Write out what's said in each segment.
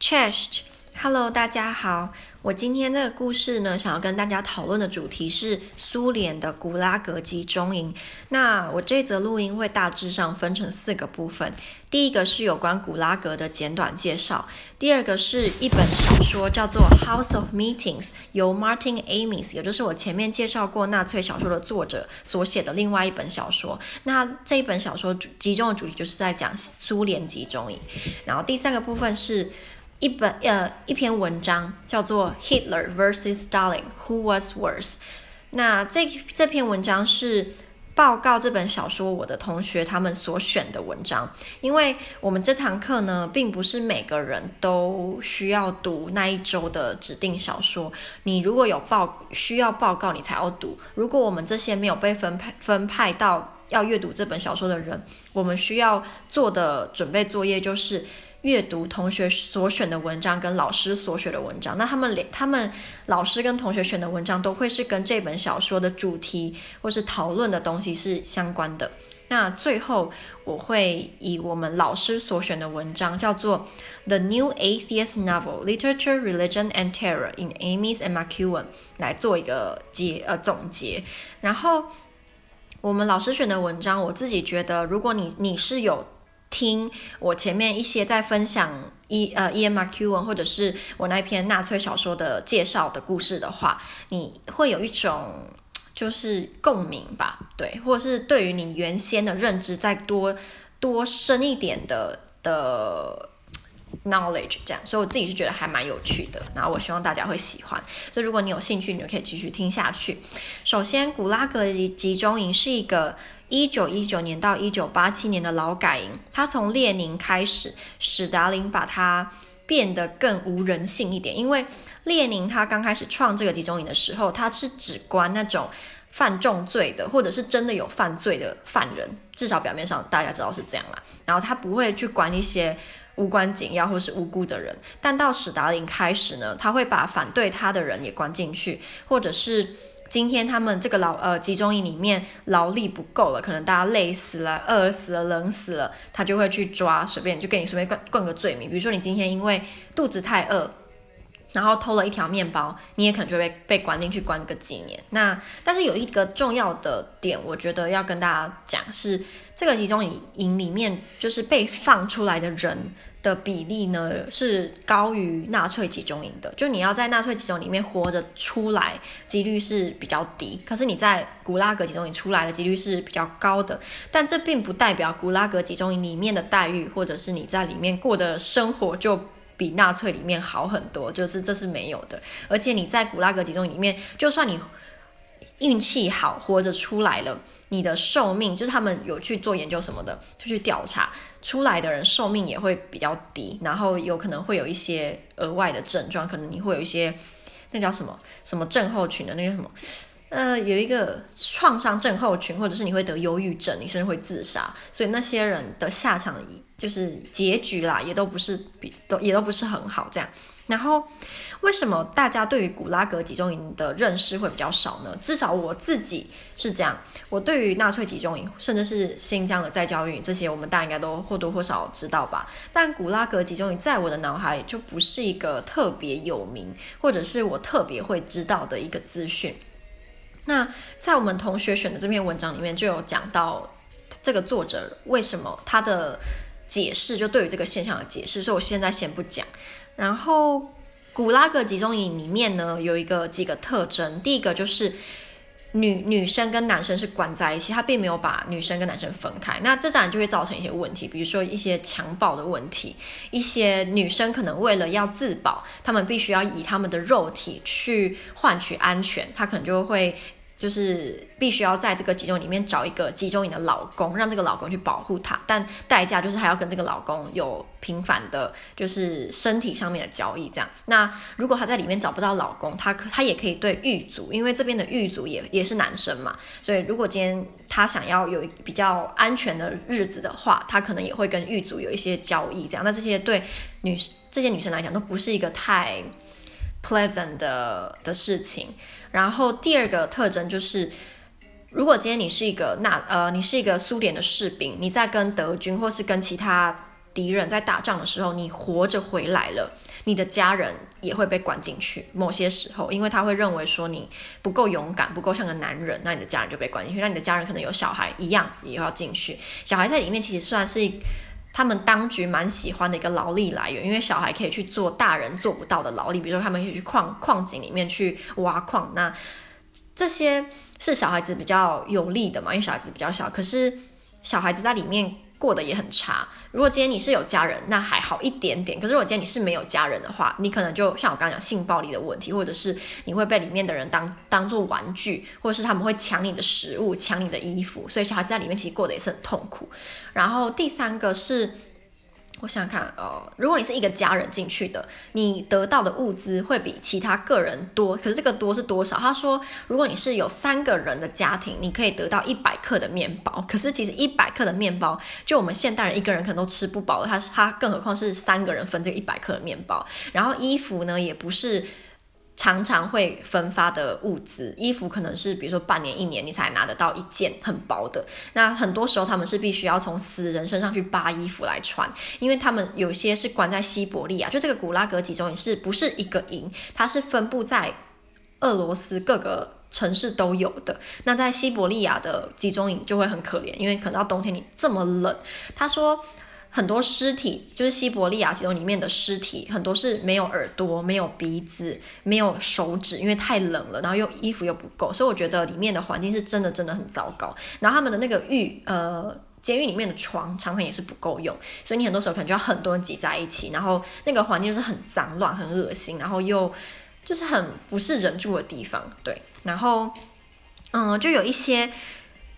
Cześć，Hello，大家好。我今天这个故事呢，想要跟大家讨论的主题是苏联的古拉格集中营。那我这则录音会大致上分成四个部分。第一个是有关古拉格的简短介绍，第二个是一本小说叫做《House of Meetings》，由 Martin Amis，也就是我前面介绍过纳粹小说的作者所写的另外一本小说。那这一本小说集中的主题就是在讲苏联集中营。然后第三个部分是。一本呃一篇文章叫做 Hitler vs. Stalin Who was worse？那这这篇文章是报告这本小说我的同学他们所选的文章，因为我们这堂课呢，并不是每个人都需要读那一周的指定小说。你如果有报需要报告，你才要读。如果我们这些没有被分派分派到要阅读这本小说的人，我们需要做的准备作业就是。阅读同学所选的文章跟老师所选的文章，那他们连他们老师跟同学选的文章都会是跟这本小说的主题或是讨论的东西是相关的。那最后我会以我们老师所选的文章叫做《The New Atheist Novel: Literature, Religion and Terror in Amy's and McEwan》来做一个结呃总结。然后我们老师选的文章，我自己觉得，如果你你是有。听我前面一些在分享伊呃 Ian McEwan 或者是我那篇纳粹小说的介绍的故事的话，你会有一种就是共鸣吧，对，或者是对于你原先的认知再多多深一点的的 knowledge 这样，所以我自己是觉得还蛮有趣的，然后我希望大家会喜欢，所以如果你有兴趣，你就可以继续听下去。首先，古拉格集集中营是一个。一九一九年到一九八七年的劳改营，他从列宁开始，史达林把它变得更无人性一点。因为列宁他刚开始创这个集中营的时候，他是只关那种犯重罪的，或者是真的有犯罪的犯人，至少表面上大家知道是这样啦。然后他不会去管一些无关紧要或是无辜的人。但到史达林开始呢，他会把反对他的人也关进去，或者是。今天他们这个劳呃集中营里面劳力不够了，可能大家累死了、饿死了、冷死了，他就会去抓，随便就给你随便灌灌个罪名。比如说你今天因为肚子太饿，然后偷了一条面包，你也可能就被被关进去关个几年。那但是有一个重要的点，我觉得要跟大家讲是，这个集中营营里面就是被放出来的人。的比例呢是高于纳粹集中营的，就你要在纳粹集中营里面活着出来，几率是比较低。可是你在古拉格集中营出来的几率是比较高的，但这并不代表古拉格集中营里面的待遇，或者是你在里面过的生活就比纳粹里面好很多，就是这是没有的。而且你在古拉格集中营里面，就算你运气好活着出来了。你的寿命就是他们有去做研究什么的，就去调查出来的人寿命也会比较低，然后有可能会有一些额外的症状，可能你会有一些那叫什么什么症候群的那个什么，呃，有一个创伤症候群，或者是你会得忧郁症，你甚至会自杀，所以那些人的下场就是结局啦，也都不是比都也都不是很好这样。然后，为什么大家对于古拉格集中营的认识会比较少呢？至少我自己是这样。我对于纳粹集中营，甚至是新疆的再教育这些，我们大家应该都或多或少知道吧。但古拉格集中营在我的脑海里就不是一个特别有名，或者是我特别会知道的一个资讯。那在我们同学选的这篇文章里面，就有讲到这个作者为什么他的解释，就对于这个现象的解释，所以我现在先不讲。然后，古拉格集中营里面呢，有一个几个特征。第一个就是女女生跟男生是关在一起，他并没有把女生跟男生分开。那这当然就会造成一些问题，比如说一些强暴的问题。一些女生可能为了要自保，她们必须要以她们的肉体去换取安全，她可能就会。就是必须要在这个集中里面找一个集中营的老公，让这个老公去保护她，但代价就是还要跟这个老公有频繁的，就是身体上面的交易这样。那如果她在里面找不到老公，她可她也可以对狱卒，因为这边的狱卒也也是男生嘛，所以如果今天她想要有比较安全的日子的话，她可能也会跟狱卒有一些交易这样。那这些对女这些女生来讲都不是一个太 pleasant 的的事情。然后第二个特征就是，如果今天你是一个那呃，你是一个苏联的士兵，你在跟德军或是跟其他敌人在打仗的时候，你活着回来了，你的家人也会被关进去。某些时候，因为他会认为说你不够勇敢，不够像个男人，那你的家人就被关进去。那你的家人可能有小孩，一样也要进去。小孩在里面其实算是他们当局蛮喜欢的一个劳力来源，因为小孩可以去做大人做不到的劳力，比如说他们可以去矿矿井里面去挖矿，那这些是小孩子比较有利的嘛，因为小孩子比较小。可是小孩子在里面。过得也很差。如果今天你是有家人，那还好一点点。可是如果今天你是没有家人的话，你可能就像我刚刚讲性暴力的问题，或者是你会被里面的人当当做玩具，或者是他们会抢你的食物、抢你的衣服，所以小孩子在里面其实过得也是很痛苦。然后第三个是。我想想看，哦，如果你是一个家人进去的，你得到的物资会比其他个人多。可是这个多是多少？他说，如果你是有三个人的家庭，你可以得到一百克的面包。可是其实一百克的面包，就我们现代人一个人可能都吃不饱了。他他更何况是三个人分这一百克的面包。然后衣服呢，也不是。常常会分发的物资，衣服可能是比如说半年、一年你才拿得到一件很薄的。那很多时候他们是必须要从死人身上去扒衣服来穿，因为他们有些是关在西伯利亚，就这个古拉格集中营是不是一个营？它是分布在俄罗斯各个城市都有的。那在西伯利亚的集中营就会很可怜，因为可能到冬天你这么冷。他说。很多尸体就是西伯利亚集中里面的尸体，很多是没有耳朵、没有鼻子、没有手指，因为太冷了，然后又衣服又不够，所以我觉得里面的环境是真的真的很糟糕。然后他们的那个狱呃监狱里面的床常常也是不够用，所以你很多时候可能就要很多人挤在一起，然后那个环境就是很脏乱、很恶心，然后又就是很不是人住的地方。对，然后嗯，就有一些。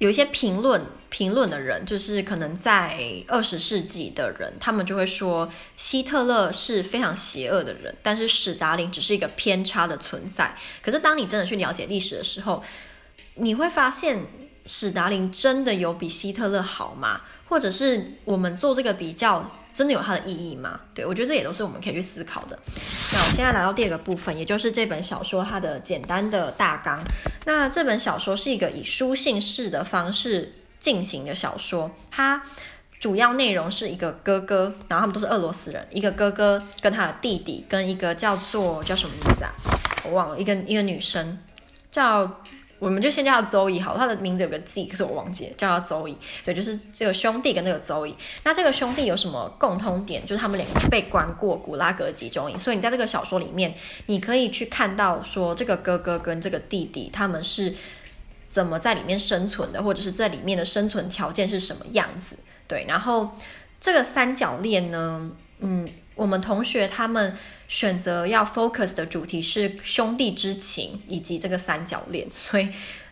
有一些评论评论的人，就是可能在二十世纪的人，他们就会说希特勒是非常邪恶的人，但是史达林只是一个偏差的存在。可是当你真的去了解历史的时候，你会发现史达林真的有比希特勒好吗？或者是我们做这个比较？真的有它的意义吗？对，我觉得这也都是我们可以去思考的。那我现在来到第二个部分，也就是这本小说它的简单的大纲。那这本小说是一个以书信式的方式进行的小说，它主要内容是一个哥哥，然后他们都是俄罗斯人，一个哥哥跟他的弟弟，跟一个叫做叫什么名字啊？我忘了，一个一个女生叫。我们就先叫他邹乙好，他的名字有个 Z，可是我忘记了，叫他邹乙。所以就是这个兄弟跟那个邹乙。那这个兄弟有什么共通点？就是他们两个被关过古拉格集中营。所以你在这个小说里面，你可以去看到说这个哥哥跟这个弟弟他们是怎么在里面生存的，或者是在里面的生存条件是什么样子。对，然后这个三角恋呢，嗯，我们同学他们。选择要 focus 的主题是兄弟之情以及这个三角恋，所以，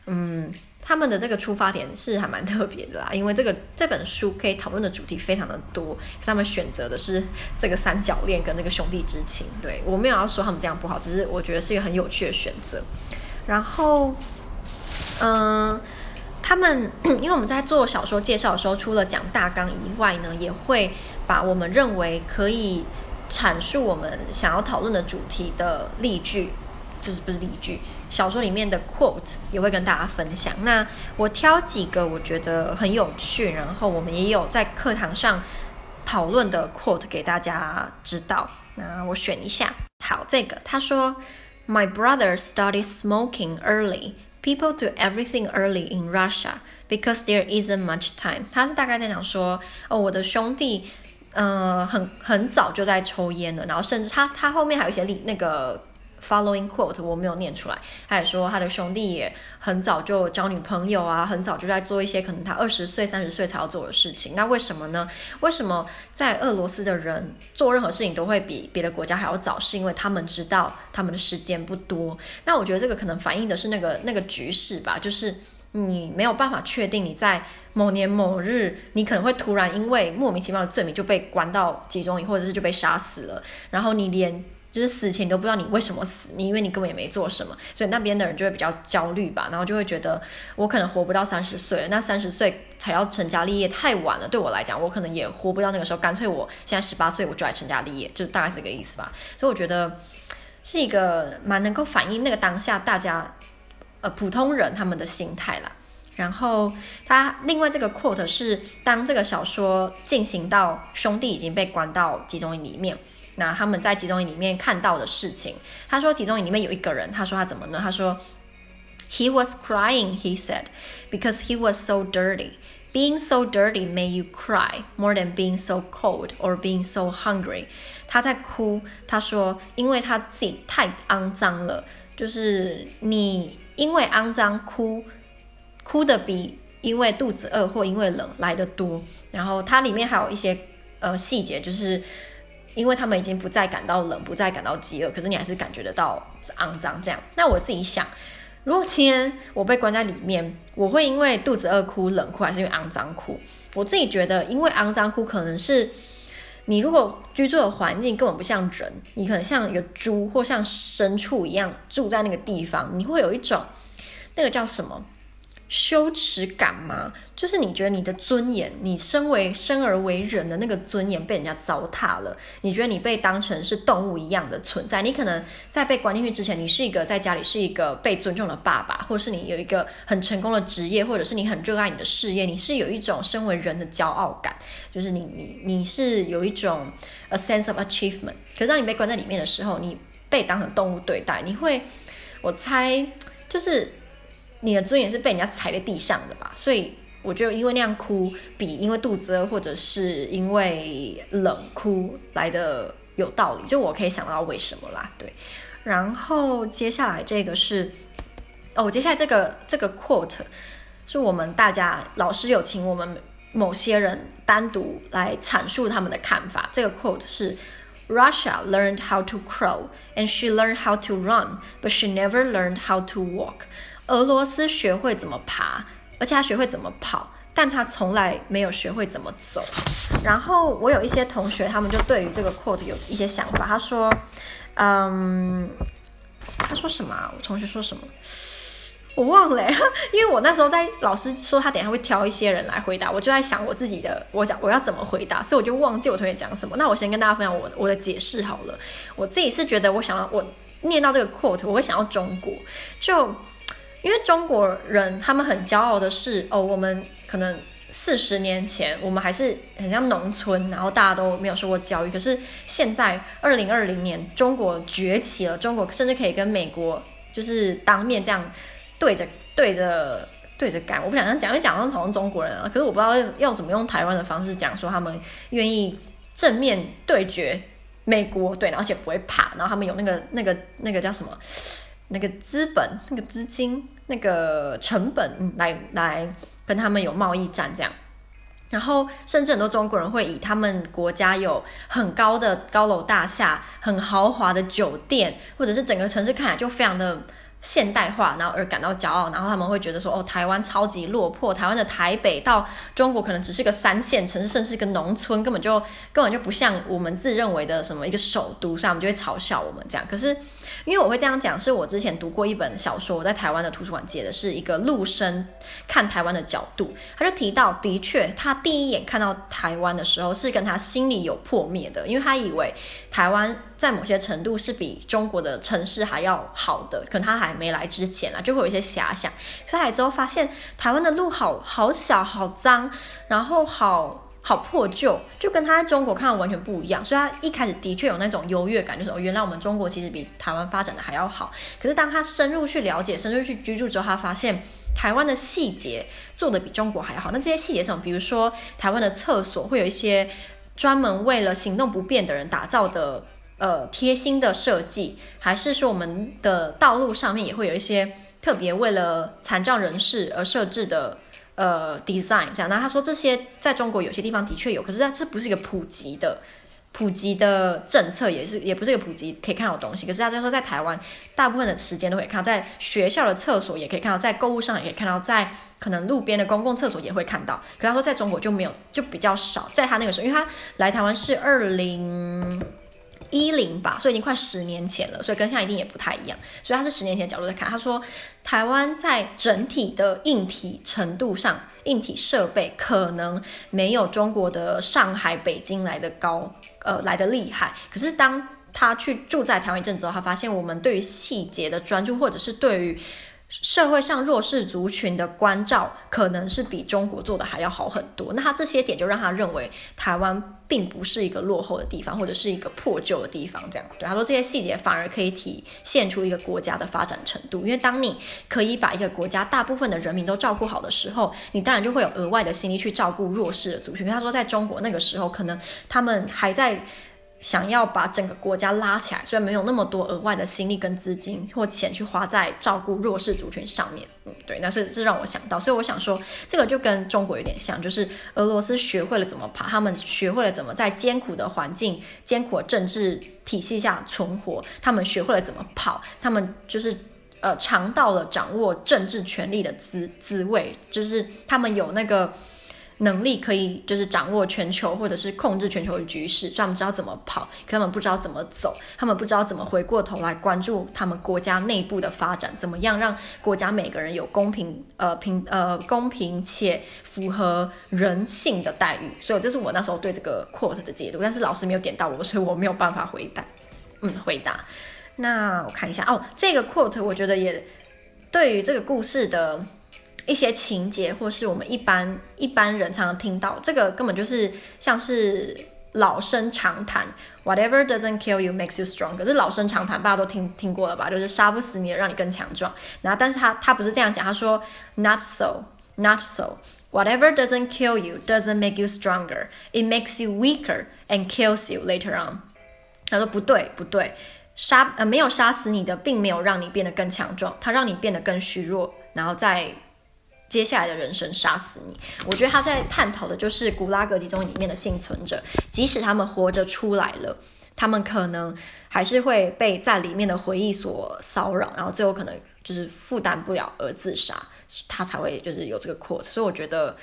嗯，他们的这个出发点是还蛮特别的啦。因为这个这本书可以讨论的主题非常的多，他们选择的是这个三角恋跟这个兄弟之情。对，我没有要说他们这样不好，只是我觉得是一个很有趣的选择。然后，嗯，他们 因为我们在做小说介绍的时候，除了讲大纲以外呢，也会把我们认为可以。阐述我们想要讨论的主题的例句，就是不是例句，小说里面的 quote 也会跟大家分享。那我挑几个我觉得很有趣，然后我们也有在课堂上讨论的 quote 给大家知道。那我选一下，好，这个他说：“My brother started smoking early. People do everything early in Russia because there isn't much time.” 他是大概在讲说，哦，我的兄弟。嗯、很很早就在抽烟了，然后甚至他他后面还有一些例那个 following quote 我没有念出来，他也说他的兄弟也很早就交女朋友啊，很早就在做一些可能他二十岁三十岁才要做的事情。那为什么呢？为什么在俄罗斯的人做任何事情都会比别的国家还要早？是因为他们知道他们的时间不多。那我觉得这个可能反映的是那个那个局势吧，就是。你没有办法确定你在某年某日，你可能会突然因为莫名其妙的罪名就被关到集中营，或者是就被杀死了。然后你连就是死前都不知道你为什么死，你因为你根本也没做什么，所以那边的人就会比较焦虑吧，然后就会觉得我可能活不到三十岁了，那三十岁才要成家立业太晚了。对我来讲，我可能也活不到那个时候，干脆我现在十八岁我就来成家立业，就大概是这个意思吧。所以我觉得是一个蛮能够反映那个当下大家。呃，普通人他们的心态啦。然后他另外这个 quote 是当这个小说进行到兄弟已经被关到集中营里面，那他们在集中营里面看到的事情。他说集中营里面有一个人，他说他怎么呢？他说 He was crying, he said, because he was so dirty. Being so dirty made you cry more than being so cold or being so hungry. 他在哭，他说因为他自己太肮脏了，就是你因为肮脏哭。哭的比因为肚子饿或因为冷来得多，然后它里面还有一些呃细节，就是因为他们已经不再感到冷，不再感到饥饿，可是你还是感觉得到肮脏这样。那我自己想，如果今天我被关在里面，我会因为肚子饿哭、冷哭，还是因为肮脏哭？我自己觉得，因为肮脏哭，可能是你如果居住的环境根本不像人，你可能像一个猪或像牲畜一样住在那个地方，你会有一种那个叫什么？羞耻感吗？就是你觉得你的尊严，你身为生而为人的那个尊严被人家糟蹋了。你觉得你被当成是动物一样的存在。你可能在被关进去之前，你是一个在家里是一个被尊重的爸爸，或者是你有一个很成功的职业，或者是你很热爱你的事业，你是有一种身为人的骄傲感，就是你你你是有一种 a sense of achievement。可是当你被关在里面的时候，你被当成动物对待，你会，我猜就是。你的尊严是被人家踩在地上的吧？所以我觉得，因为那样哭，比因为肚子饿或者是因为冷哭来的有道理。就我可以想到为什么啦，对。然后接下来这个是，哦，接下来这个这个 quote 是我们大家老师有请我们某些人单独来阐述他们的看法。这个 quote 是：Russia learned how to crawl and she learned how to run, but she never learned how to walk. 俄罗斯学会怎么爬，而且他学会怎么跑，但他从来没有学会怎么走。然后我有一些同学，他们就对于这个 quote 有一些想法。他说：“嗯，他说什么？我同学说什么？我忘了，因为我那时候在老师说他等下会挑一些人来回答，我就在想我自己的，我讲我要怎么回答，所以我就忘记我同学讲什么。那我先跟大家分享我我的解释好了。我自己是觉得，我想要我念到这个 quote，我会想到中国就。”因为中国人他们很骄傲的是，哦，我们可能四十年前我们还是很像农村，然后大家都没有受过教育。可是现在二零二零年，中国崛起了，中国甚至可以跟美国就是当面这样对着对着对着干。我不想这样讲，因为讲到好像中国人啊，可是我不知道要怎么用台湾的方式讲，说他们愿意正面对决美国，对，而且不会怕，然后他们有那个那个那个叫什么？那个资本、那个资金、那个成本，来来跟他们有贸易战这样，然后甚至很多中国人会以他们国家有很高的高楼大厦、很豪华的酒店，或者是整个城市看起来就非常的。现代化，然后而感到骄傲，然后他们会觉得说，哦，台湾超级落魄，台湾的台北到中国可能只是个三线城市，甚至是个农村，根本就 根本就不像我们自认为的什么一个首都，所以他们就会嘲笑我们这样。可是，因为我会这样讲，是我之前读过一本小说，我在台湾的图书馆借的，是一个陆生看台湾的角度，他就提到，的确，他第一眼看到台湾的时候，是跟他心里有破灭的，因为他以为台湾。在某些程度是比中国的城市还要好的，可能他还还没来之前啊，就会有一些遐想。可是来之后发现，台湾的路好好小、好脏，然后好好破旧，就跟他在中国看到完全不一样。所以他一开始的确有那种优越感，就是哦，原来我们中国其实比台湾发展的还要好。可是当他深入去了解、深入去居住之后，他发现台湾的细节做得比中国还要好。那这些细节上？比如说台湾的厕所会有一些专门为了行动不便的人打造的。呃，贴心的设计，还是说我们的道路上面也会有一些特别为了残障人士而设置的呃 design 这样。那他说这些在中国有些地方的确有，可是它这不是一个普及的普及的政策，也是也不是一个普及可以看到东西。可是他在说在台湾，大部分的时间都可以看到，在学校的厕所也可以看到，在购物上也可以看到，在可能路边的公共厕所也会看到。可他说在中国就没有，就比较少。在他那个时候，因为他来台湾是二零。一零吧，所以已经快十年前了，所以跟现在一定也不太一样。所以他是十年前的角度在看，他说台湾在整体的硬体程度上，硬体设备可能没有中国的上海、北京来的高，呃，来的厉害。可是当他去住在台湾一阵子后，他发现我们对于细节的专注，或者是对于社会上弱势族群的关照可能是比中国做的还要好很多。那他这些点就让他认为台湾并不是一个落后的地方，或者是一个破旧的地方。这样，对，他说这些细节反而可以体现出一个国家的发展程度。因为当你可以把一个国家大部分的人民都照顾好的时候，你当然就会有额外的心力去照顾弱势的族群。他说，在中国那个时候，可能他们还在。想要把整个国家拉起来，虽然没有那么多额外的心力跟资金或钱去花在照顾弱势族群上面，嗯，对，那是这让我想到，所以我想说，这个就跟中国有点像，就是俄罗斯学会了怎么爬，他们学会了怎么在艰苦的环境、艰苦的政治体系下存活，他们学会了怎么跑，他们就是呃尝到了掌握政治权力的滋滋味，就是他们有那个。能力可以就是掌握全球或者是控制全球的局势，让他们知道怎么跑，可他们不知道怎么走，他们不知道怎么回过头来关注他们国家内部的发展，怎么样让国家每个人有公平呃平呃公平且符合人性的待遇。所以这是我那时候对这个 quote 的解读，但是老师没有点到我，所以我没有办法回答。嗯，回答。那我看一下哦，这个 quote 我觉得也对于这个故事的。一些情节，或是我们一般一般人常常听到，这个根本就是像是老生常谈，Whatever doesn't kill you makes you stronger。这是老生常谈，大家都听听过了吧？就是杀不死你的，让你更强壮。然后，但是他他不是这样讲，他说 Not so, not so. Whatever doesn't kill you doesn't make you stronger. It makes you weaker and kills you later on。他说不对不对，杀呃没有杀死你的，并没有让你变得更强壮，它让你变得更虚弱，然后再。接下来的人生杀死你，我觉得他在探讨的就是古拉格集中营里面的幸存者，即使他们活着出来了，他们可能还是会被在里面的回忆所骚扰，然后最后可能就是负担不了而自杀，他才会就是有这个 quote，所以我觉得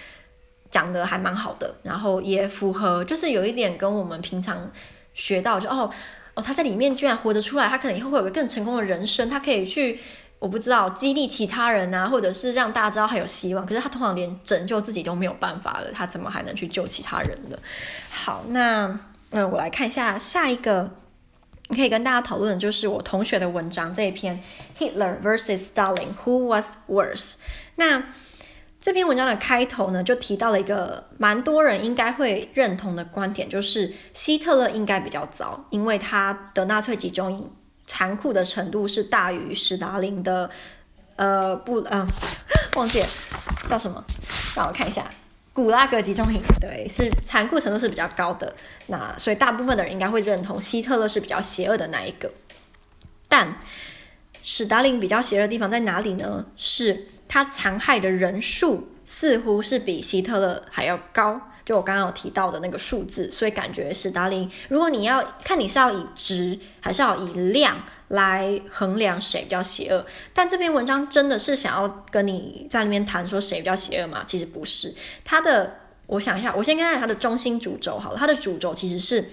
讲的还蛮好的，然后也符合，就是有一点跟我们平常学到就哦哦他在里面居然活着出来，他可能以后会有个更成功的人生，他可以去。我不知道激励其他人啊，或者是让大家知道还有希望。可是他通常连拯救自己都没有办法了，他怎么还能去救其他人呢？好，那嗯，我来看一下下一个，可以跟大家讨论的就是我同学的文章这一篇，Hitler vs. Stalin，Who was worse？那这篇文章的开头呢，就提到了一个蛮多人应该会认同的观点，就是希特勒应该比较糟，因为他的纳粹集中营。残酷的程度是大于史达林的，呃，不，呃，忘记了叫什么，让我看一下，古拉格集中营，对，是残酷程度是比较高的。那所以大部分的人应该会认同希特勒是比较邪恶的那一个。但史达林比较邪恶的地方在哪里呢？是他残害的人数似乎是比希特勒还要高。就我刚刚有提到的那个数字，所以感觉史达林，如果你要看你是要以值还是要以量来衡量谁比较邪恶，但这篇文章真的是想要跟你在那边谈说谁比较邪恶吗？其实不是，他的我想一下，我先看看他的中心主轴好了，他的主轴其实是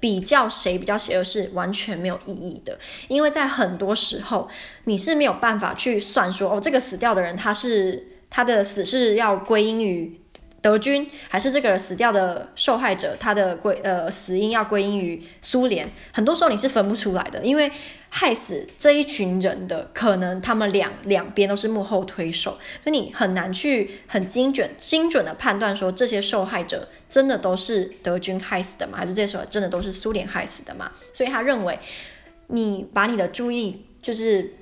比较谁比较邪恶是完全没有意义的，因为在很多时候你是没有办法去算说哦，这个死掉的人他是他的死是要归因于。德军还是这个死掉的受害者，他的归呃死因要归因于苏联。很多时候你是分不出来的，因为害死这一群人的可能他们两两边都是幕后推手，所以你很难去很精准精准的判断说这些受害者真的都是德军害死的吗？还是这时候真的都是苏联害死的吗？所以他认为你把你的注意就是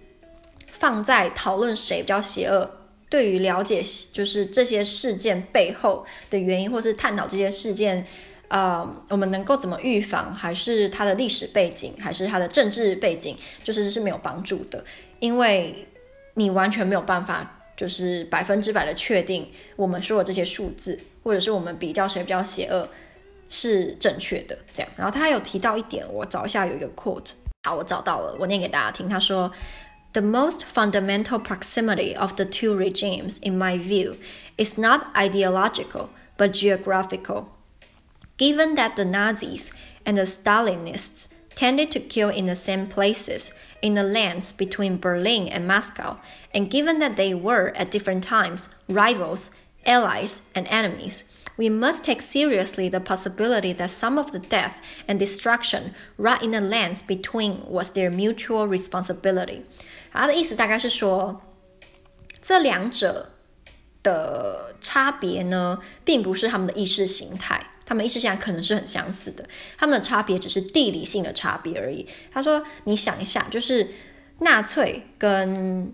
放在讨论谁比较邪恶。对于了解就是这些事件背后的原因，或是探讨这些事件，呃，我们能够怎么预防，还是它的历史背景，还是它的政治背景，就是是没有帮助的，因为你完全没有办法，就是百分之百的确定我们说的这些数字，或者是我们比较谁比较邪恶是正确的。这样，然后他有提到一点，我找一下有一个 quote，好，我找到了，我念给大家听，他说。The most fundamental proximity of the two regimes, in my view, is not ideological but geographical. Given that the Nazis and the Stalinists tended to kill in the same places, in the lands between Berlin and Moscow, and given that they were, at different times, rivals, allies, and enemies, we must take seriously the possibility that some of the death and destruction right in the lands between was their mutual responsibility. 他的意思大概是说，这两者的差别呢，并不是他们的意识形态，他们意识形态可能是很相似的，他们的差别只是地理性的差别而已。他说：“你想一下，就是纳粹跟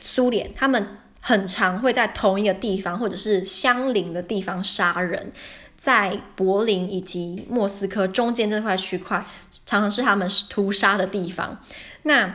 苏联，他们很常会在同一个地方或者是相邻的地方杀人。”在柏林以及莫斯科中间这块区块，常常是他们屠杀的地方。那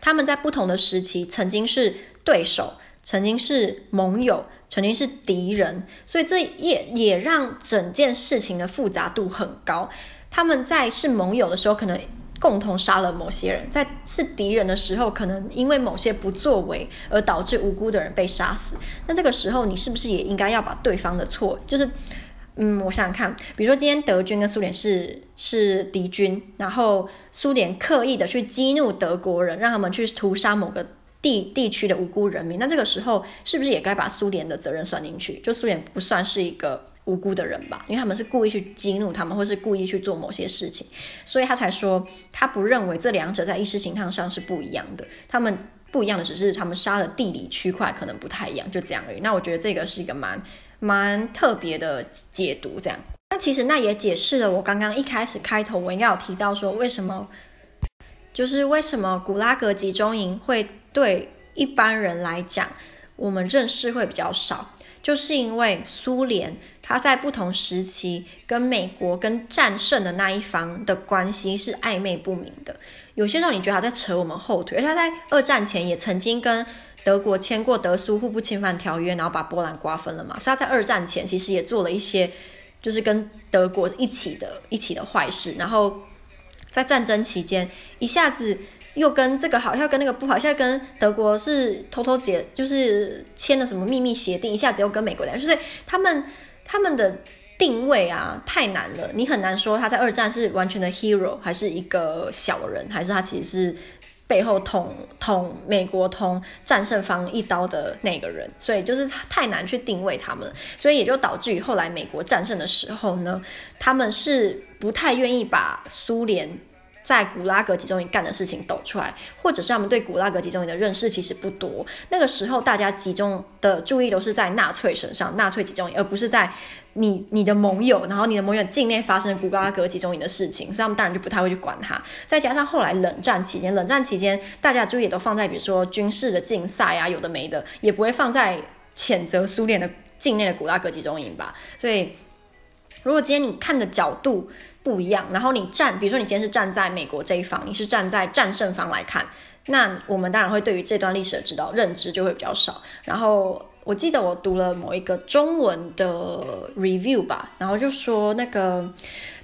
他们在不同的时期曾经是对手，曾经是盟友，曾经是敌人，所以这也也让整件事情的复杂度很高。他们在是盟友的时候，可能共同杀了某些人；在是敌人的时候，可能因为某些不作为而导致无辜的人被杀死。那这个时候，你是不是也应该要把对方的错，就是？嗯，我想想看，比如说今天德军跟苏联是是敌军，然后苏联刻意的去激怒德国人，让他们去屠杀某个地地区的无辜人民，那这个时候是不是也该把苏联的责任算进去？就苏联不算是一个无辜的人吧，因为他们是故意去激怒他们，或是故意去做某些事情，所以他才说他不认为这两者在意识形态上是不一样的，他们不一样的只是他们杀的地理区块可能不太一样，就这样而已。那我觉得这个是一个蛮。蛮特别的解读，这样。那其实那也解释了我刚刚一开始开头我应该有提到说，为什么，就是为什么古拉格集中营会对一般人来讲，我们认识会比较少，就是因为苏联它在不同时期跟美国跟战胜的那一方的关系是暧昧不明的。有些时候你觉得他在扯我们后腿，而且他在二战前也曾经跟。德国签过德苏互不侵犯条约，然后把波兰瓜分了嘛？所以他在二战前其实也做了一些，就是跟德国一起的一起的坏事。然后在战争期间，一下子又跟这个好，像跟那个不好，现在跟德国是偷偷结，就是签了什么秘密协定，一下子又跟美国来，就是他们他们的定位啊太难了，你很难说他在二战是完全的 hero，还是一个小人，还是他其实是。背后捅捅美国捅战胜方一刀的那个人，所以就是太难去定位他们，所以也就导致于后来美国战胜的时候呢，他们是不太愿意把苏联在古拉格集中营干的事情抖出来，或者是他们对古拉格集中营的认识其实不多。那个时候大家集中的注意都是在纳粹身上，纳粹集中营，而不是在你你的盟友，然后你的盟友境内发生的古拉格集中营的事情，所以他们当然就不太会去管它。再加上后来冷战期间，冷战期间大家注意也都放在比如说军事的竞赛啊，有的没的，也不会放在谴责苏联的境内的古拉格集中营吧。所以如果今天你看的角度，不一样，然后你站，比如说你今天是站在美国这一方，你是站在战胜方来看，那我们当然会对于这段历史的知道认知就会比较少。然后我记得我读了某一个中文的 review 吧，然后就说那个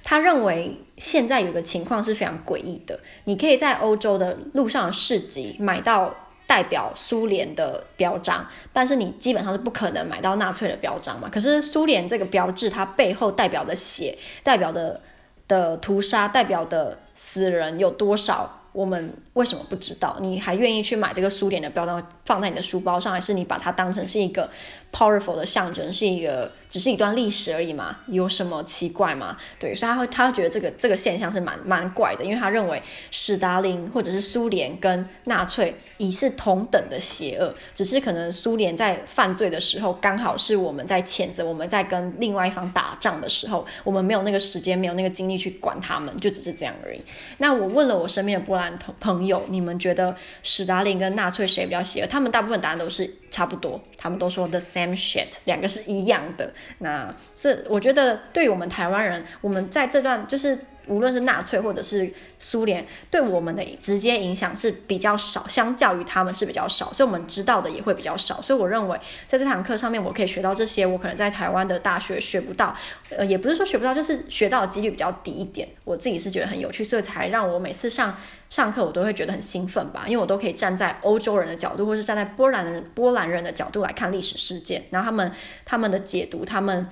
他认为现在有个情况是非常诡异的，你可以在欧洲的路上市集买到代表苏联的标章，但是你基本上是不可能买到纳粹的标章嘛。可是苏联这个标志，它背后代表的血，代表的。的屠杀代表的死人有多少？我们为什么不知道？你还愿意去买这个苏联的标章放在你的书包上，还是你把它当成是一个 powerful 的象征，是一个只是一段历史而已嘛？有什么奇怪吗？对，所以他会他觉得这个这个现象是蛮蛮怪的，因为他认为史达林或者是苏联跟纳粹已是同等的邪恶，只是可能苏联在犯罪的时候刚好是我们在谴责，我们在跟另外一方打仗的时候，我们没有那个时间，没有那个精力去管他们，就只是这样而已。那我问了我身边的波兰。朋友，你们觉得史达林跟纳粹谁比较邪恶？他们大部分答案都是差不多，他们都说 the same shit，两个是一样的。那这我觉得对于我们台湾人，我们在这段就是。无论是纳粹或者是苏联，对我们的直接影响是比较少，相较于他们是比较少，所以我们知道的也会比较少。所以我认为在这堂课上面，我可以学到这些，我可能在台湾的大学学不到，呃，也不是说学不到，就是学到的几率比较低一点。我自己是觉得很有趣，所以才让我每次上上课我都会觉得很兴奋吧，因为我都可以站在欧洲人的角度，或是站在波兰人波兰人的角度来看历史事件，然后他们他们的解读，他们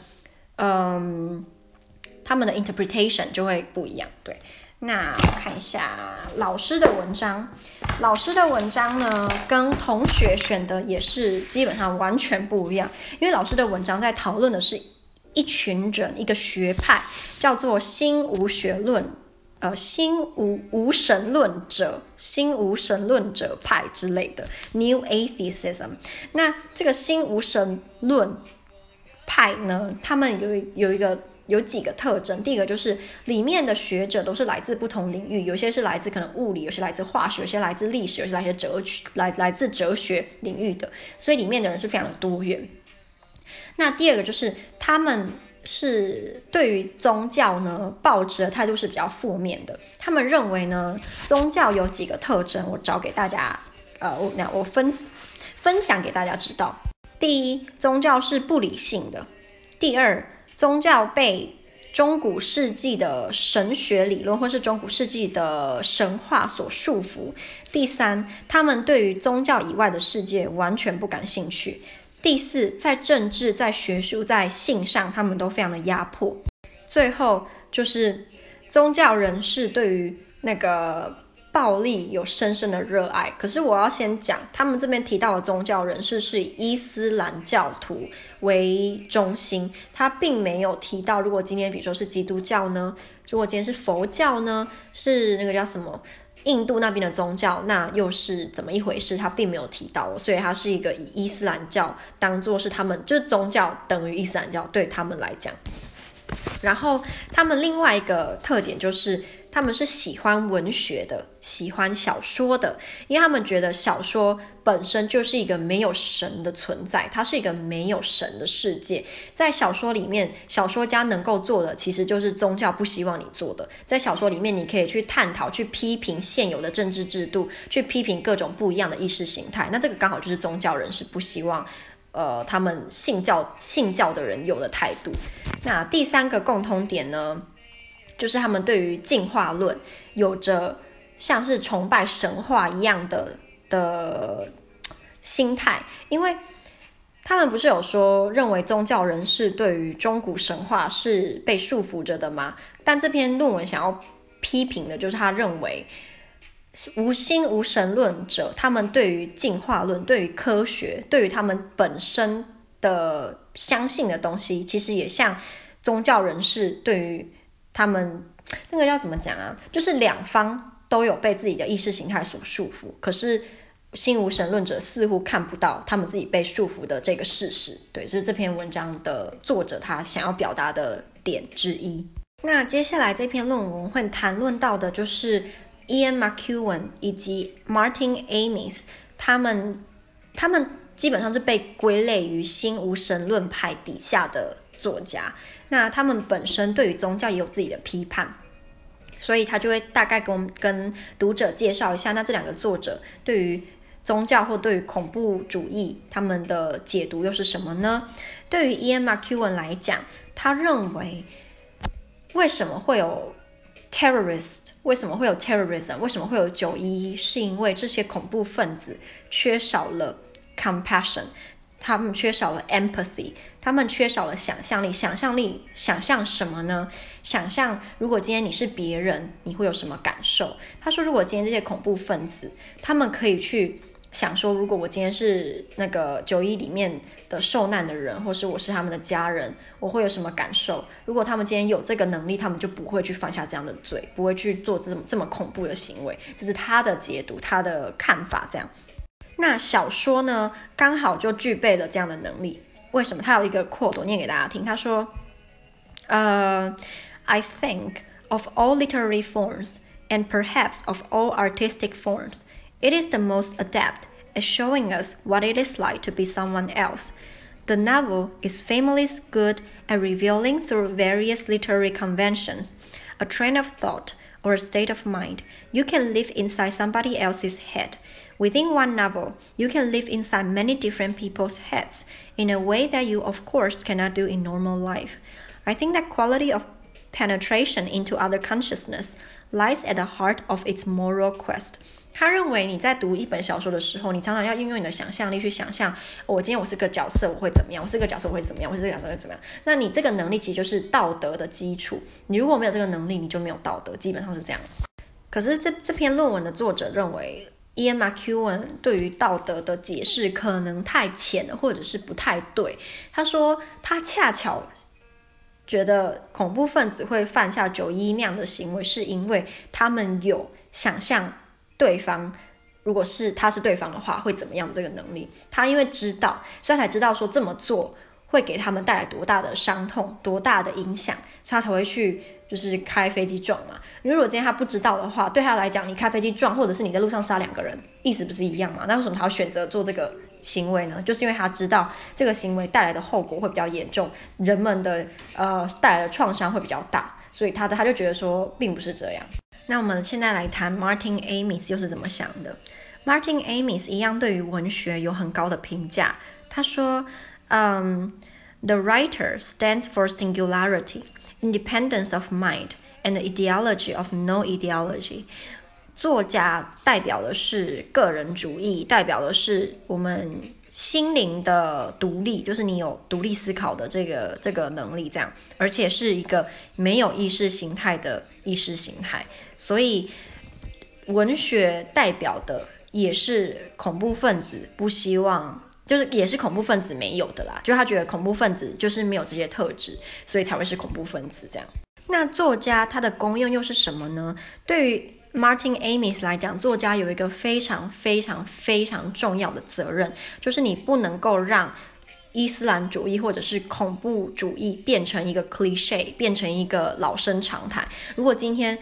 嗯。他们的 interpretation 就会不一样，对。那看一下老师的文章，老师的文章呢，跟同学选的也是基本上完全不一样，因为老师的文章在讨论的是一群人，一个学派，叫做新无学论。呃新无无神论者、新无神论者派之类的 New Atheism。那这个新无神论派呢，他们有有一个。有几个特征，第一个就是里面的学者都是来自不同领域，有些是来自可能物理，有些来自化学，有些来自历史，有些来自哲学，来来自哲学领域的，所以里面的人是非常的多元。那第二个就是他们是对于宗教呢，抱持的态度是比较负面的，他们认为呢，宗教有几个特征，我找给大家，呃，我那我分分享给大家知道。第一，宗教是不理性的；第二。宗教被中古世纪的神学理论或是中古世纪的神话所束缚。第三，他们对于宗教以外的世界完全不感兴趣。第四，在政治、在学术、在性上，他们都非常的压迫。最后，就是宗教人士对于那个。暴力有深深的热爱，可是我要先讲，他们这边提到的宗教人士是以伊斯兰教徒为中心，他并没有提到，如果今天比如说是基督教呢，如果今天是佛教呢，是那个叫什么印度那边的宗教，那又是怎么一回事？他并没有提到，所以他是一个以伊斯兰教当做是他们，就是宗教等于伊斯兰教对他们来讲，然后他们另外一个特点就是。他们是喜欢文学的，喜欢小说的，因为他们觉得小说本身就是一个没有神的存在，它是一个没有神的世界。在小说里面，小说家能够做的，其实就是宗教不希望你做的。在小说里面，你可以去探讨、去批评现有的政治制度，去批评各种不一样的意识形态。那这个刚好就是宗教人士不希望，呃，他们信教信教的人有的态度。那第三个共通点呢？就是他们对于进化论有着像是崇拜神话一样的的心态，因为他们不是有说认为宗教人士对于中古神话是被束缚着的吗？但这篇论文想要批评的就是他认为无心无神论者，他们对于进化论、对于科学、对于他们本身的相信的东西，其实也像宗教人士对于。他们那个要怎么讲啊？就是两方都有被自己的意识形态所束缚，可是心无神论者似乎看不到他们自己被束缚的这个事实。对，这是这篇文章的作者他想要表达的点之一。那接下来这篇论文会谈论到的就是 Ian McEwan 以及 Martin Amis，他们他们基本上是被归类于新无神论派底下的。作家，那他们本身对于宗教也有自己的批判，所以他就会大概跟我们跟读者介绍一下，那这两个作者对于宗教或对于恐怖主义他们的解读又是什么呢？对于 Ian McEwan 来讲，他认为为什么会有 terrorist，为什么会有 terrorism，为什么会有九一一，是因为这些恐怖分子缺少了 compassion。他们缺少了 empathy，他们缺少了想象力。想象力，想象什么呢？想象如果今天你是别人，你会有什么感受？他说，如果今天这些恐怖分子，他们可以去想说，如果我今天是那个九一里面的受难的人，或是我是他们的家人，我会有什么感受？如果他们今天有这个能力，他们就不会去犯下这样的罪，不会去做这么这么恐怖的行为。这是他的解读，他的看法，这样。那小说呢，刚好就具备了这样的能力。为什么？他有一个 quote，我念给大家听。他说：“呃、uh,，I think of all literary forms and perhaps of all artistic forms, it is the most adept at showing us what it is like to be someone else. The novel is famously good at revealing through various literary conventions a train of thought or a state of mind. You can live inside somebody else's head.” Within one novel, you can live inside many different people's heads in a way that you, of course, cannot do in normal life. I think that quality of penetration into other consciousness lies at the heart of its moral quest. 他认为你在读一本小说的时候，你常常要运用你的想象力去想象，哦，我今天我是个角色，我会怎么样？我是个角色，我会怎么样？我是个角色会怎么样？那你这个能力其实就是道德的基础。你如果没有这个能力，你就没有道德，基本上是这样。可是这这篇论文的作者认为。 Ian McEwan 对于道德的解释可能太浅了，或者是不太对。他说，他恰巧觉得恐怖分子会犯下九一那样的行为，是因为他们有想象对方，如果是他是对方的话会怎么样这个能力。他因为知道，所以才知道说这么做会给他们带来多大的伤痛、多大的影响，所以他才会去就是开飞机撞嘛。如果今天他不知道的话，对他来讲，你开飞机撞，或者是你在路上杀两个人，意思不是一样吗？那为什么他要选择做这个？行为呢，就是因为他知道这个行为带来的后果会比较严重，人们的呃带来的创伤会比较大，所以他的他就觉得说并不是这样。那我们现在来谈 Martin Amis 又是怎么想的。Martin Amis 一样对于文学有很高的评价，他说，嗯，The writer stands for singularity, independence of mind, and the ideology of no ideology. 作家代表的是个人主义，代表的是我们心灵的独立，就是你有独立思考的这个这个能力，这样，而且是一个没有意识形态的意识形态。所以，文学代表的也是恐怖分子不希望，就是也是恐怖分子没有的啦，就他觉得恐怖分子就是没有这些特质，所以才会是恐怖分子这样。那作家他的功用又是什么呢？对于 Martin Amis 来讲，作家有一个非常非常非常重要的责任，就是你不能够让伊斯兰主义或者是恐怖主义变成一个 cliché，变成一个老生常谈。如果今天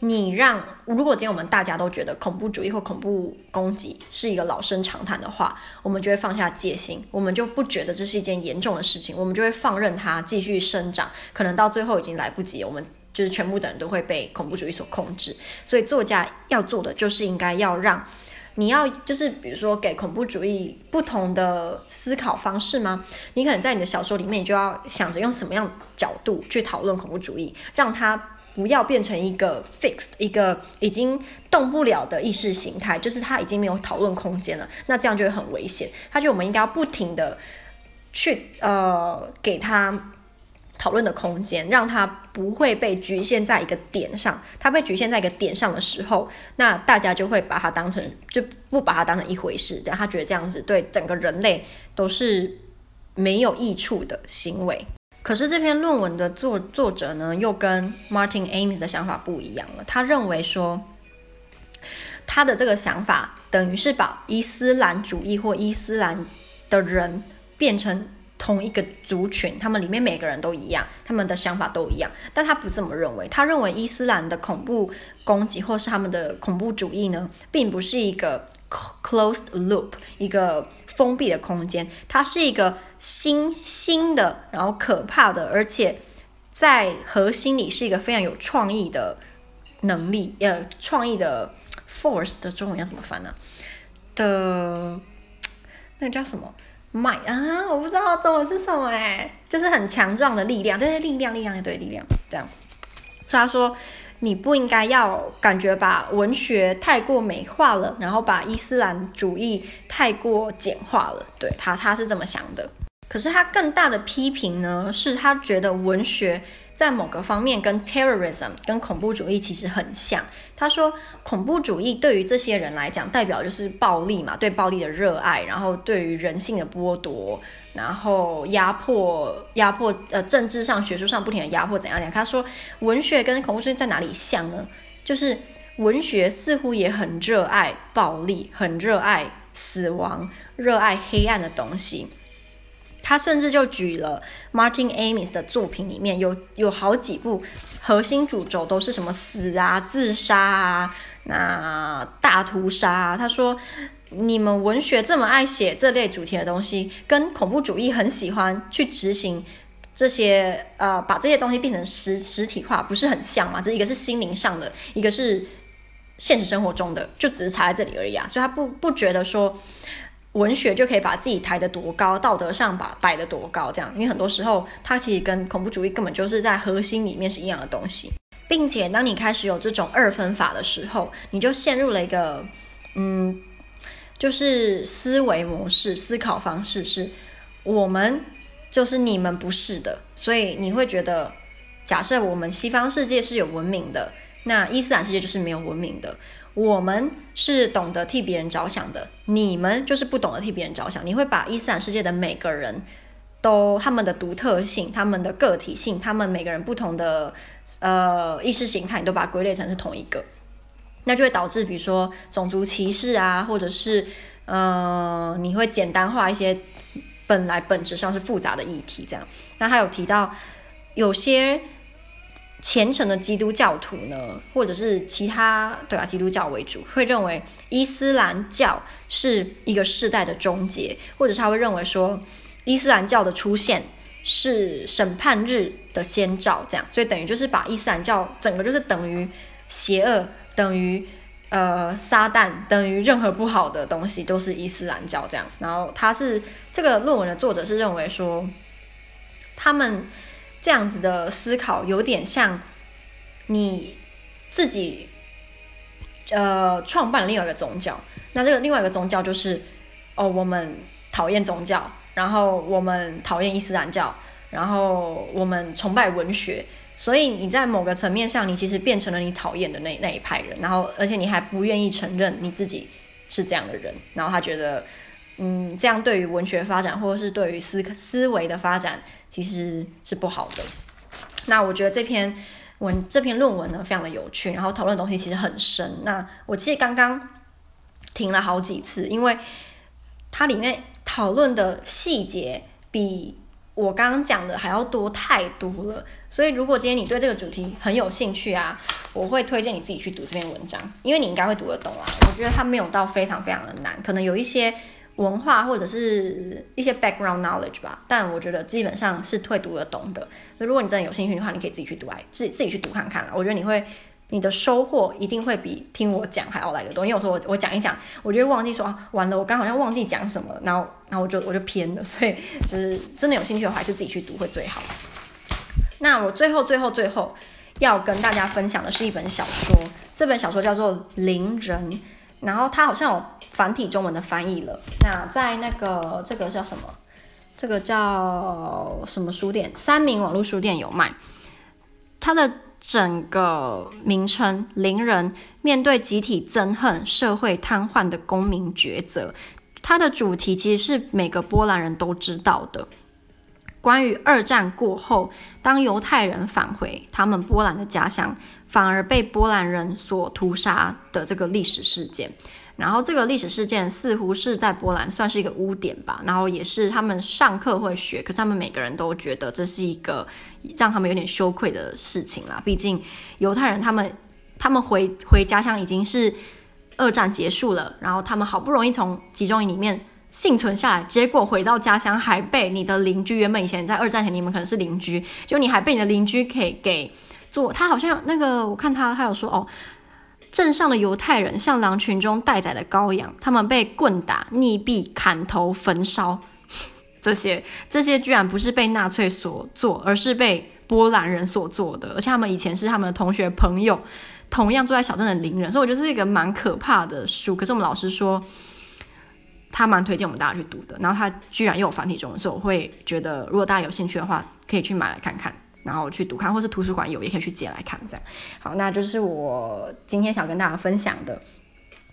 你让，如果今天我们大家都觉得恐怖主义或恐怖攻击是一个老生常谈的话，我们就会放下戒心，我们就不觉得这是一件严重的事情，我们就会放任它继续生长，可能到最后已经来不及，我们。就是全部的人都会被恐怖主义所控制，所以作家要做的就是应该要让你要就是比如说给恐怖主义不同的思考方式吗？你可能在你的小说里面，你就要想着用什么样角度去讨论恐怖主义，让它不要变成一个 fixed 一个已经动不了的意识形态，就是它已经没有讨论空间了，那这样就会很危险。他觉得我们应该要不停的去呃给他。讨论的空间，让他不会被局限在一个点上。他被局限在一个点上的时候，那大家就会把它当成，就不把它当成一回事。这样，他觉得这样子对整个人类都是没有益处的行为。可是这篇论文的作作者呢，又跟 Martin Amis 的想法不一样了。他认为说，他的这个想法等于是把伊斯兰主义或伊斯兰的人变成。同一个族群，他们里面每个人都一样，他们的想法都一样，但他不这么认为。他认为伊斯兰的恐怖攻击或是他们的恐怖主义呢，并不是一个 closed loop，一个封闭的空间，它是一个新新的，然后可怕的，而且在核心里是一个非常有创意的能力，呃，创意的 force 的中文要怎么翻呢？的，那叫什么？麦啊，我不知道中文是什么哎，就是很强壮的力量，对对，力量，力量，对力量，这样。所以他说，你不应该要感觉把文学太过美化了，然后把伊斯兰主义太过简化了。对他，他是这么想的。可是他更大的批评呢，是他觉得文学。在某个方面跟 terrorism 跟恐怖主义其实很像。他说，恐怖主义对于这些人来讲，代表就是暴力嘛，对暴力的热爱，然后对于人性的剥夺，然后压迫、压迫，呃，政治上、学术上不停的压迫，怎样讲？他说，文学跟恐怖主义在哪里像呢？就是文学似乎也很热爱暴力，很热爱死亡，热爱黑暗的东西。他甚至就举了 Martin Amis 的作品里面有有好几部核心主轴都是什么死啊、自杀啊、那大屠杀啊。他说，你们文学这么爱写这类主题的东西，跟恐怖主义很喜欢去执行这些呃，把这些东西变成实实体化，不是很像吗？这一个是心灵上的，一个是现实生活中的，就只是差在这里而已啊。所以他不不觉得说。文学就可以把自己抬得多高，道德上把摆得多高，这样，因为很多时候它其实跟恐怖主义根本就是在核心里面是一样的东西，并且当你开始有这种二分法的时候，你就陷入了一个，嗯，就是思维模式、思考方式是，我们就是你们不是的，所以你会觉得，假设我们西方世界是有文明的，那伊斯兰世界就是没有文明的。我们是懂得替别人着想的，你们就是不懂得替别人着想。你会把伊斯兰世界的每个人都他们的独特性、他们的个体性、他们每个人不同的呃意识形态，你都把它归类成是同一个，那就会导致比如说种族歧视啊，或者是呃你会简单化一些本来本质上是复杂的议题，这样。那他有提到有些。虔诚的基督教徒呢，或者是其他对吧？基督教为主，会认为伊斯兰教是一个世代的终结，或者他会认为说伊斯兰教的出现是审判日的先兆，这样，所以等于就是把伊斯兰教整个就是等于邪恶，等于呃撒旦，等于任何不好的东西都是伊斯兰教这样。然后他是这个论文的作者是认为说他们。这样子的思考有点像你自己，呃，创办另外一个宗教。那这个另外一个宗教就是，哦，我们讨厌宗教，然后我们讨厌伊斯兰教，然后我们崇拜文学。所以你在某个层面上，你其实变成了你讨厌的那那一派人。然后，而且你还不愿意承认你自己是这样的人。然后他觉得，嗯，这样对于文学发展，或者是对于思思维的发展。其实是不好的。那我觉得这篇文这篇论文呢，非常的有趣，然后讨论的东西其实很深。那我其实刚刚停了好几次，因为它里面讨论的细节比我刚刚讲的还要多太多了。所以如果今天你对这个主题很有兴趣啊，我会推荐你自己去读这篇文章，因为你应该会读得懂啊。我觉得它没有到非常非常的难，可能有一些。文化或者是一些 background knowledge 吧，但我觉得基本上是会读得懂的。如果你真的有兴趣的话，你可以自己去读，来自己自己去读看看。我觉得你会，你的收获一定会比听我讲还要来得多。因为有时候我我讲一讲，我就会忘记说啊，完了，我刚好像忘记讲什么，然后然后我就我就偏了。所以就是真的有兴趣的话，还是自己去读会最好。那我最后最后最后要跟大家分享的是一本小说，这本小说叫做《邻人》，然后它好像有。繁体中文的翻译了，那在那个这个叫什么？这个叫什么书店？三明网络书店有卖。它的整个名称《邻人》，面对集体憎恨、社会瘫痪的公民抉择。它的主题其实是每个波兰人都知道的，关于二战过后，当犹太人返回他们波兰的家乡，反而被波兰人所屠杀的这个历史事件。然后这个历史事件似乎是在波兰算是一个污点吧，然后也是他们上课会学，可是他们每个人都觉得这是一个让他们有点羞愧的事情啦。毕竟犹太人他们他们回回家乡已经是二战结束了，然后他们好不容易从集中营里面幸存下来，结果回到家乡还被你的邻居，原本以前在二战前你们可能是邻居，就你还被你的邻居给给做，他好像那个我看他他有说哦。镇上的犹太人像狼群中待宰的羔羊，他们被棍打、溺毙、砍头、焚烧，这些这些居然不是被纳粹所做，而是被波兰人所做的。而且他们以前是他们的同学朋友，同样住在小镇的邻人，所以我觉得这是一个蛮可怕的书。可是我们老师说，他蛮推荐我们大家去读的。然后他居然又有繁体中文，所以我会觉得，如果大家有兴趣的话，可以去买来看看。然后去读看，或是图书馆有也可以去借来看，这样。好，那就是我今天想跟大家分享的。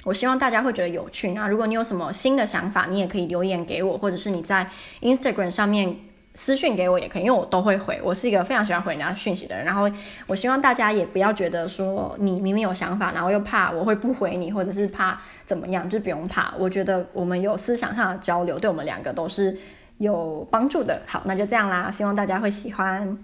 我希望大家会觉得有趣。那如果你有什么新的想法，你也可以留言给我，或者是你在 Instagram 上面私讯给我也可以，因为我都会回。我是一个非常喜欢回人家讯息的人。然后我希望大家也不要觉得说你明明有想法，然后又怕我会不回你，或者是怕怎么样，就不用怕。我觉得我们有思想上的交流，对我们两个都是有帮助的。好，那就这样啦，希望大家会喜欢。